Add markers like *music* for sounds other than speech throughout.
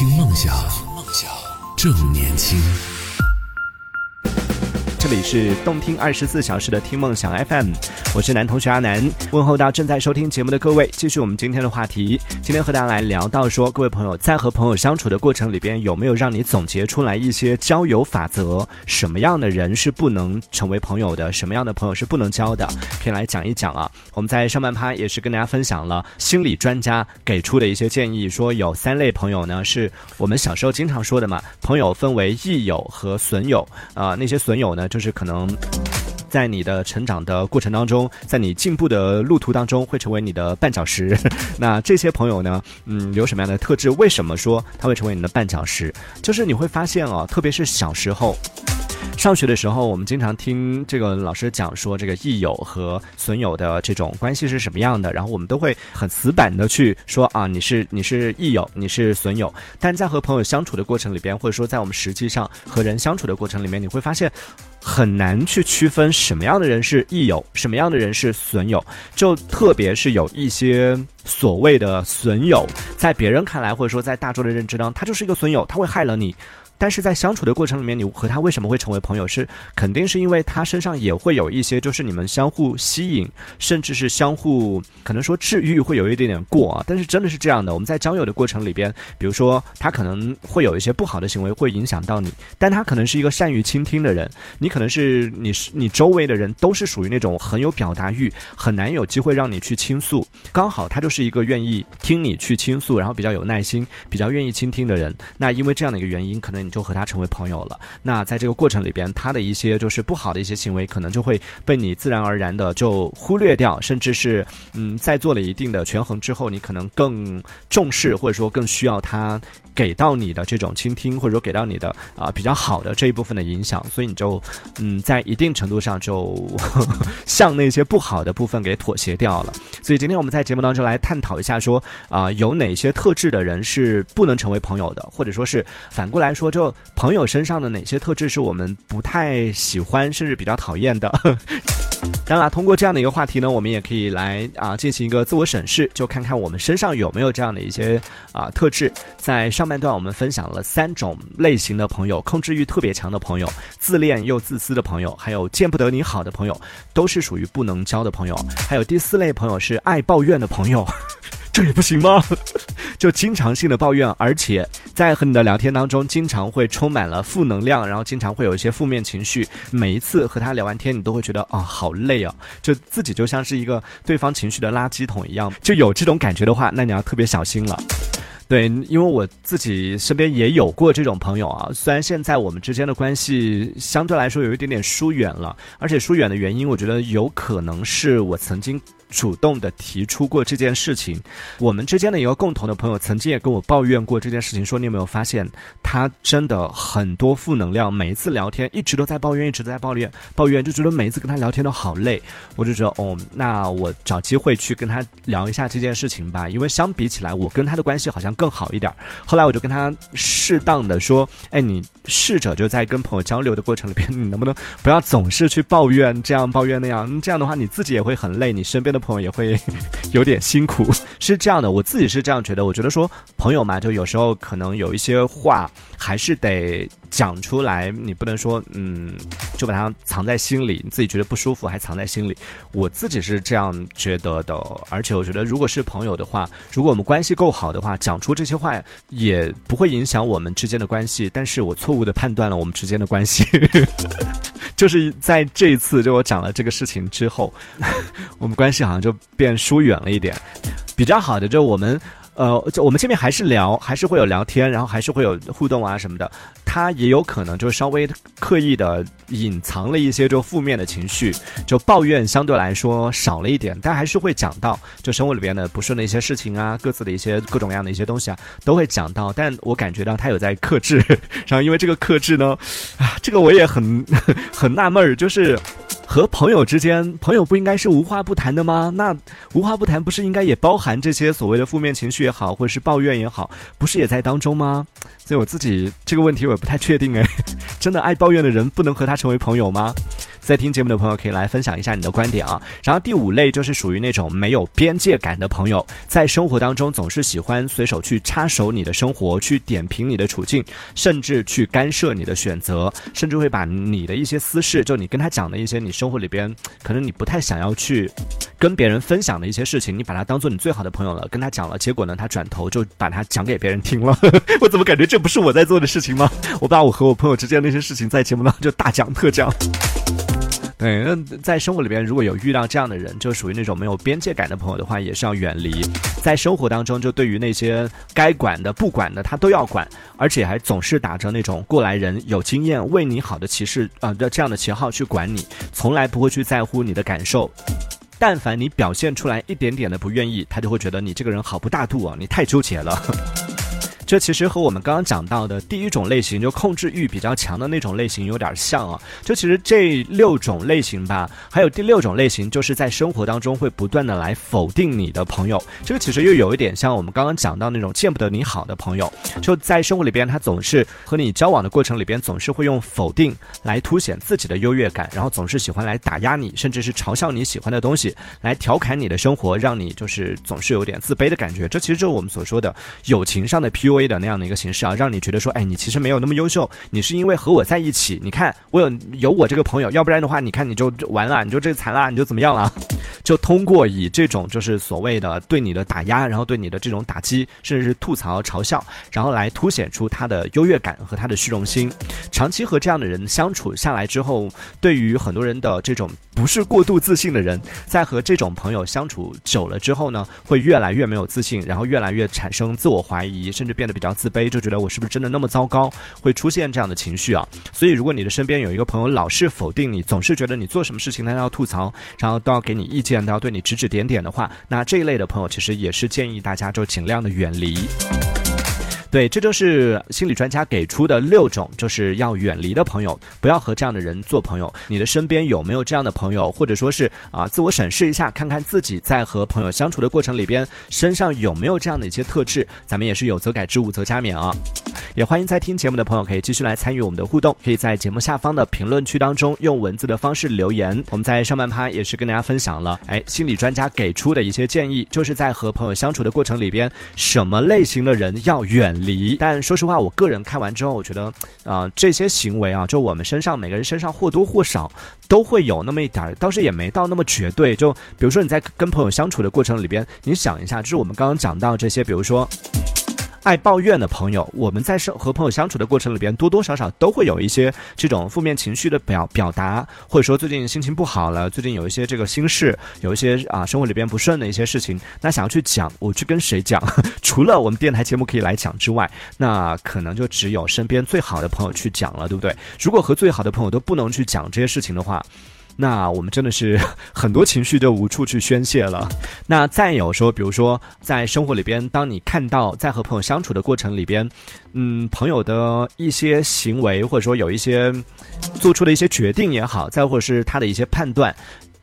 听梦想，正年轻。这里是动听二十四小时的听梦想 FM，我是男同学阿南，问候到正在收听节目的各位。继续我们今天的话题，今天和大家来聊到说，各位朋友在和朋友相处的过程里边，有没有让你总结出来一些交友法则？什么样的人是不能成为朋友的？什么样的朋友是不能交的？可以来讲一讲啊。我们在上半趴也是跟大家分享了心理专家给出的一些建议，说有三类朋友呢，是我们小时候经常说的嘛，朋友分为益友和损友啊，那些损友呢。就就是可能，在你的成长的过程当中，在你进步的路途当中，会成为你的绊脚石。*laughs* 那这些朋友呢，嗯，有什么样的特质？为什么说他会成为你的绊脚石？就是你会发现哦，特别是小时候。上学的时候，我们经常听这个老师讲说，这个益友和损友的这种关系是什么样的，然后我们都会很死板的去说啊，你是你是益友，你是损友。但在和朋友相处的过程里边，或者说在我们实际上和人相处的过程里面，你会发现很难去区分什么样的人是益友，什么样的人是损友。就特别是有一些所谓的损友，在别人看来，或者说在大众的认知当中，他就是一个损友，他会害了你。但是在相处的过程里面，你和他为什么会成为朋友？是肯定是因为他身上也会有一些，就是你们相互吸引，甚至是相互可能说治愈，会有一点点过啊。但是真的是这样的，我们在交友的过程里边，比如说他可能会有一些不好的行为，会影响到你，但他可能是一个善于倾听的人，你可能是你是你周围的人都是属于那种很有表达欲，很难有机会让你去倾诉。刚好他就是一个愿意听你去倾诉，然后比较有耐心，比较愿意倾听的人。那因为这样的一个原因，可能。就和他成为朋友了。那在这个过程里边，他的一些就是不好的一些行为，可能就会被你自然而然的就忽略掉，甚至是嗯，在做了一定的权衡之后，你可能更重视或者说更需要他。给到你的这种倾听，或者说给到你的啊比较好的这一部分的影响，所以你就嗯在一定程度上就 *laughs* 向那些不好的部分给妥协掉了。所以今天我们在节目当中来探讨一下，说啊有哪些特质的人是不能成为朋友的，或者说是反过来说，就朋友身上的哪些特质是我们不太喜欢，甚至比较讨厌的。*laughs* 当然，通过这样的一个话题呢，我们也可以来啊进行一个自我审视，就看看我们身上有没有这样的一些啊特质。在上半段，我们分享了三种类型的朋友：控制欲特别强的朋友、自恋又自私的朋友，还有见不得你好的朋友，都是属于不能交的朋友。还有第四类朋友是爱抱怨的朋友。这也不行吗？*laughs* 就经常性的抱怨，而且在和你的聊天当中，经常会充满了负能量，然后经常会有一些负面情绪。每一次和他聊完天，你都会觉得啊，好累啊，就自己就像是一个对方情绪的垃圾桶一样。就有这种感觉的话，那你要特别小心了。对，因为我自己身边也有过这种朋友啊。虽然现在我们之间的关系相对来说有一点点疏远了，而且疏远的原因，我觉得有可能是我曾经。主动的提出过这件事情，我们之间的一个共同的朋友曾经也跟我抱怨过这件事情，说你有没有发现他真的很多负能量，每一次聊天一直都在抱怨，一直都在抱怨，抱怨就觉得每一次跟他聊天都好累。我就觉得哦，那我找机会去跟他聊一下这件事情吧，因为相比起来，我跟他的关系好像更好一点。后来我就跟他适当的说，哎，你试着就在跟朋友交流的过程里边，你能不能不要总是去抱怨，这样抱怨那样，这样的话你自己也会很累，你身边的。朋友也会 *laughs* 有点辛苦，*laughs* 是这样的，我自己是这样觉得。我觉得说朋友嘛，就有时候可能有一些话还是得讲出来，你不能说嗯，就把它藏在心里，你自己觉得不舒服还藏在心里。我自己是这样觉得的，而且我觉得如果是朋友的话，如果我们关系够好的话，讲出这些话也不会影响我们之间的关系。但是我错误的判断了我们之间的关系。就是在这一次，就我讲了这个事情之后，*laughs* 我们关系好像就变疏远了一点。比较好的，就我们。呃，就我们见面还是聊，还是会有聊天，然后还是会有互动啊什么的。他也有可能就稍微刻意的隐藏了一些就负面的情绪，就抱怨相对来说少了一点，但还是会讲到就生活里边的不顺的一些事情啊，各自的一些各种各样的一些东西啊，都会讲到。但我感觉到他有在克制，然后因为这个克制呢，啊，*laughs* 这个我也很 *laughs* 很纳闷儿，就是。和朋友之间，朋友不应该是无话不谈的吗？那无话不谈不是应该也包含这些所谓的负面情绪也好，或者是抱怨也好，不是也在当中吗？所以我自己这个问题我也不太确定哎，*laughs* 真的爱抱怨的人不能和他成为朋友吗？在听节目的朋友可以来分享一下你的观点啊。然后第五类就是属于那种没有边界感的朋友，在生活当中总是喜欢随手去插手你的生活，去点评你的处境，甚至去干涉你的选择，甚至会把你的一些私事，就你跟他讲的一些你生活里边可能你不太想要去跟别人分享的一些事情，你把他当做你最好的朋友了，跟他讲了，结果呢，他转头就把他讲给别人听了。*laughs* 我怎么感觉这不是我在做的事情吗？我把我和我朋友之间那些事情在节目当中就大讲特讲。对，那在生活里边如果有遇到这样的人，就属于那种没有边界感的朋友的话，也是要远离。在生活当中，就对于那些该管的、不管的，他都要管，而且还总是打着那种过来人、有经验、为你好的旗帜啊的这样的旗号去管你，从来不会去在乎你的感受。但凡你表现出来一点点的不愿意，他就会觉得你这个人好不大度啊，你太纠结了。这其实和我们刚刚讲到的第一种类型，就控制欲比较强的那种类型有点像啊。就其实这六种类型吧，还有第六种类型，就是在生活当中会不断的来否定你的朋友。这个其实又有一点像我们刚刚讲到那种见不得你好的朋友，就在生活里边，他总是和你交往的过程里边，总是会用否定来凸显自己的优越感，然后总是喜欢来打压你，甚至是嘲笑你喜欢的东西，来调侃你的生活，让你就是总是有点自卑的感觉。这其实就是我们所说的友情上的 PUA。的那样的一个形式啊，让你觉得说，哎，你其实没有那么优秀，你是因为和我在一起。你看，我有有我这个朋友，要不然的话，你看你就完了，你就这惨了，你就怎么样了？*laughs* 就通过以这种就是所谓的对你的打压，然后对你的这种打击，甚至是吐槽、嘲笑，然后来凸显出他的优越感和他的虚荣心。长期和这样的人相处下来之后，对于很多人的这种不是过度自信的人，在和这种朋友相处久了之后呢，会越来越没有自信，然后越来越产生自我怀疑，甚至变得。比较自卑，就觉得我是不是真的那么糟糕，会出现这样的情绪啊。所以，如果你的身边有一个朋友老是否定你，总是觉得你做什么事情他都要吐槽，然后都要给你意见，都要对你指指点点的话，那这一类的朋友其实也是建议大家就尽量的远离。对，这就是心理专家给出的六种，就是要远离的朋友，不要和这样的人做朋友。你的身边有没有这样的朋友，或者说是啊，自我审视一下，看看自己在和朋友相处的过程里边，身上有没有这样的一些特质。咱们也是有则改之，无则加勉啊。也欢迎在听节目的朋友可以继续来参与我们的互动，可以在节目下方的评论区当中用文字的方式留言。我们在上半趴也是跟大家分享了，哎，心理专家给出的一些建议，就是在和朋友相处的过程里边，什么类型的人要远。离，但说实话，我个人看完之后，我觉得，啊，这些行为啊，就我们身上每个人身上或多或少都会有那么一点儿，倒是也没到那么绝对。就比如说你在跟朋友相处的过程里边，你想一下，就是我们刚刚讲到这些，比如说。爱抱怨的朋友，我们在生和朋友相处的过程里边，多多少少都会有一些这种负面情绪的表表达，或者说最近心情不好了，最近有一些这个心事，有一些啊生活里边不顺的一些事情，那想要去讲，我去跟谁讲？*laughs* 除了我们电台节目可以来讲之外，那可能就只有身边最好的朋友去讲了，对不对？如果和最好的朋友都不能去讲这些事情的话。那我们真的是 *laughs* 很多情绪就无处去宣泄了。那再有说，比如说在生活里边，当你看到在和朋友相处的过程里边，嗯，朋友的一些行为，或者说有一些做出的一些决定也好，再或者是他的一些判断，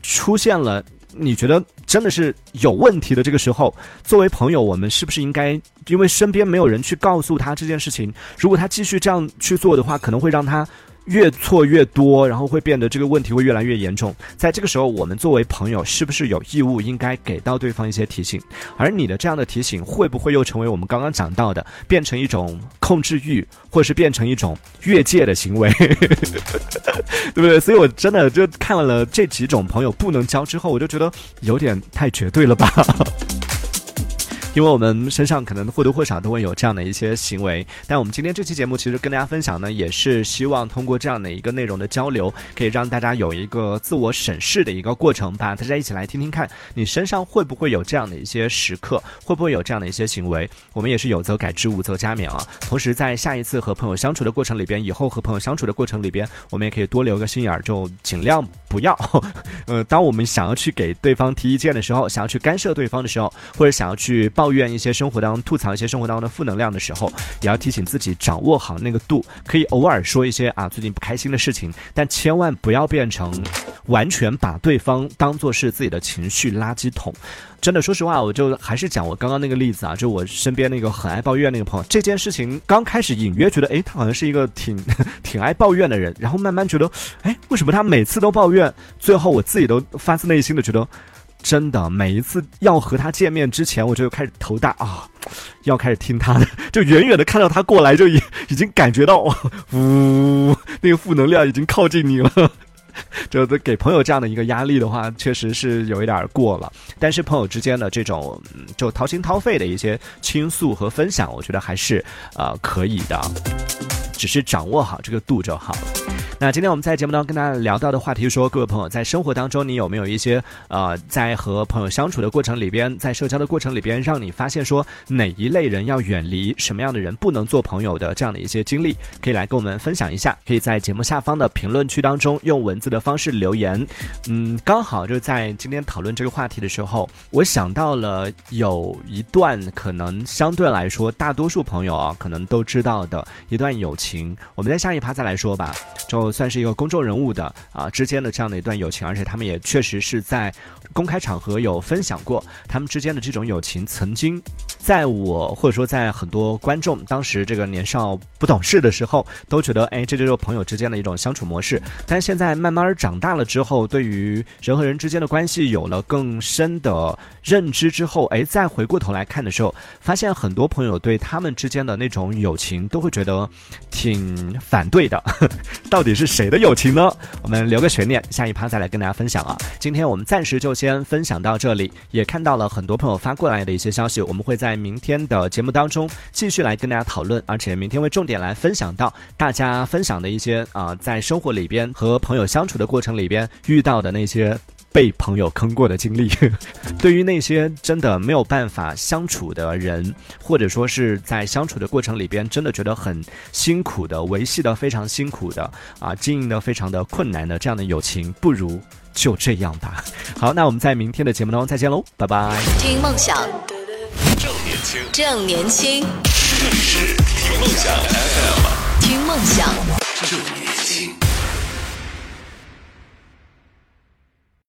出现了你觉得真的是有问题的这个时候，作为朋友，我们是不是应该因为身边没有人去告诉他这件事情，如果他继续这样去做的话，可能会让他。越错越多，然后会变得这个问题会越来越严重。在这个时候，我们作为朋友，是不是有义务应该给到对方一些提醒？而你的这样的提醒，会不会又成为我们刚刚讲到的，变成一种控制欲，或是变成一种越界的行为？*laughs* 对不对？所以我真的就看了这几种朋友不能交之后，我就觉得有点太绝对了吧。因为我们身上可能或多或少都会有这样的一些行为，但我们今天这期节目其实跟大家分享呢，也是希望通过这样的一个内容的交流，可以让大家有一个自我审视的一个过程吧。大家一起来听听看，你身上会不会有这样的一些时刻，会不会有这样的一些行为？我们也是有则改之，无则加勉啊。同时，在下一次和朋友相处的过程里边，以后和朋友相处的过程里边，我们也可以多留个心眼儿，就尽量不要，呃，当我们想要去给对方提意见的时候，想要去干涉对方的时候，或者想要去帮。*laughs* 抱怨一些生活当中、吐槽一些生活当中的负能量的时候，也要提醒自己掌握好那个度，可以偶尔说一些啊最近不开心的事情，但千万不要变成完全把对方当做是自己的情绪垃圾桶。真的，说实话，我就还是讲我刚刚那个例子啊，就我身边那个很爱抱怨那个朋友，这件事情刚开始隐约觉得，哎，他好像是一个挺挺爱抱怨的人，然后慢慢觉得，哎，为什么他每次都抱怨？最后我自己都发自内心的觉得，真的，每一次要和他见面之前，我就开始头大啊，*tsk* 要开始听他的，就远远的看到他过来，就已 *laughs* 已经感觉到，呜，*laughs* 那个负能量已经靠近你了。*laughs* 就给朋友这样的一个压力的话，确实是有一点过了。但是朋友之间的这种就掏心掏肺的一些倾诉和分享，我觉得还是呃可以的，只是掌握好这个度就好了。那今天我们在节目当中跟大家聊到的话题说，各位朋友在生活当中，你有没有一些呃，在和朋友相处的过程里边，在社交的过程里边，让你发现说哪一类人要远离，什么样的人不能做朋友的这样的一些经历，可以来跟我们分享一下。可以在节目下方的评论区当中用文字的方式留言。嗯，刚好就在今天讨论这个话题的时候，我想到了有一段可能相对来说大多数朋友啊可能都知道的一段友情，我们在下一趴再来说吧。就算是一个公众人物的啊之间的这样的一段友情，而且他们也确实是在公开场合有分享过他们之间的这种友情。曾经在我或者说在很多观众当时这个年少不懂事的时候，都觉得哎这就是朋友之间的一种相处模式。但现在慢慢长大了之后，对于人和人之间的关系有了更深的认知之后，哎再回过头来看的时候，发现很多朋友对他们之间的那种友情都会觉得挺反对的。*laughs* 到底是是谁的友情呢？我们留个悬念，下一趴再来跟大家分享啊。今天我们暂时就先分享到这里，也看到了很多朋友发过来的一些消息，我们会在明天的节目当中继续来跟大家讨论，而且明天会重点来分享到大家分享的一些啊，在生活里边和朋友相处的过程里边遇到的那些。被朋友坑过的经历，*laughs* 对于那些真的没有办法相处的人，或者说是在相处的过程里边真的觉得很辛苦的、维系的非常辛苦的啊，经营的非常的困难的这样的友情，不如就这样吧。好，那我们在明天的节目当中再见喽，拜拜。听梦想，正年轻，正年轻，这里是听梦想 FM。听梦想。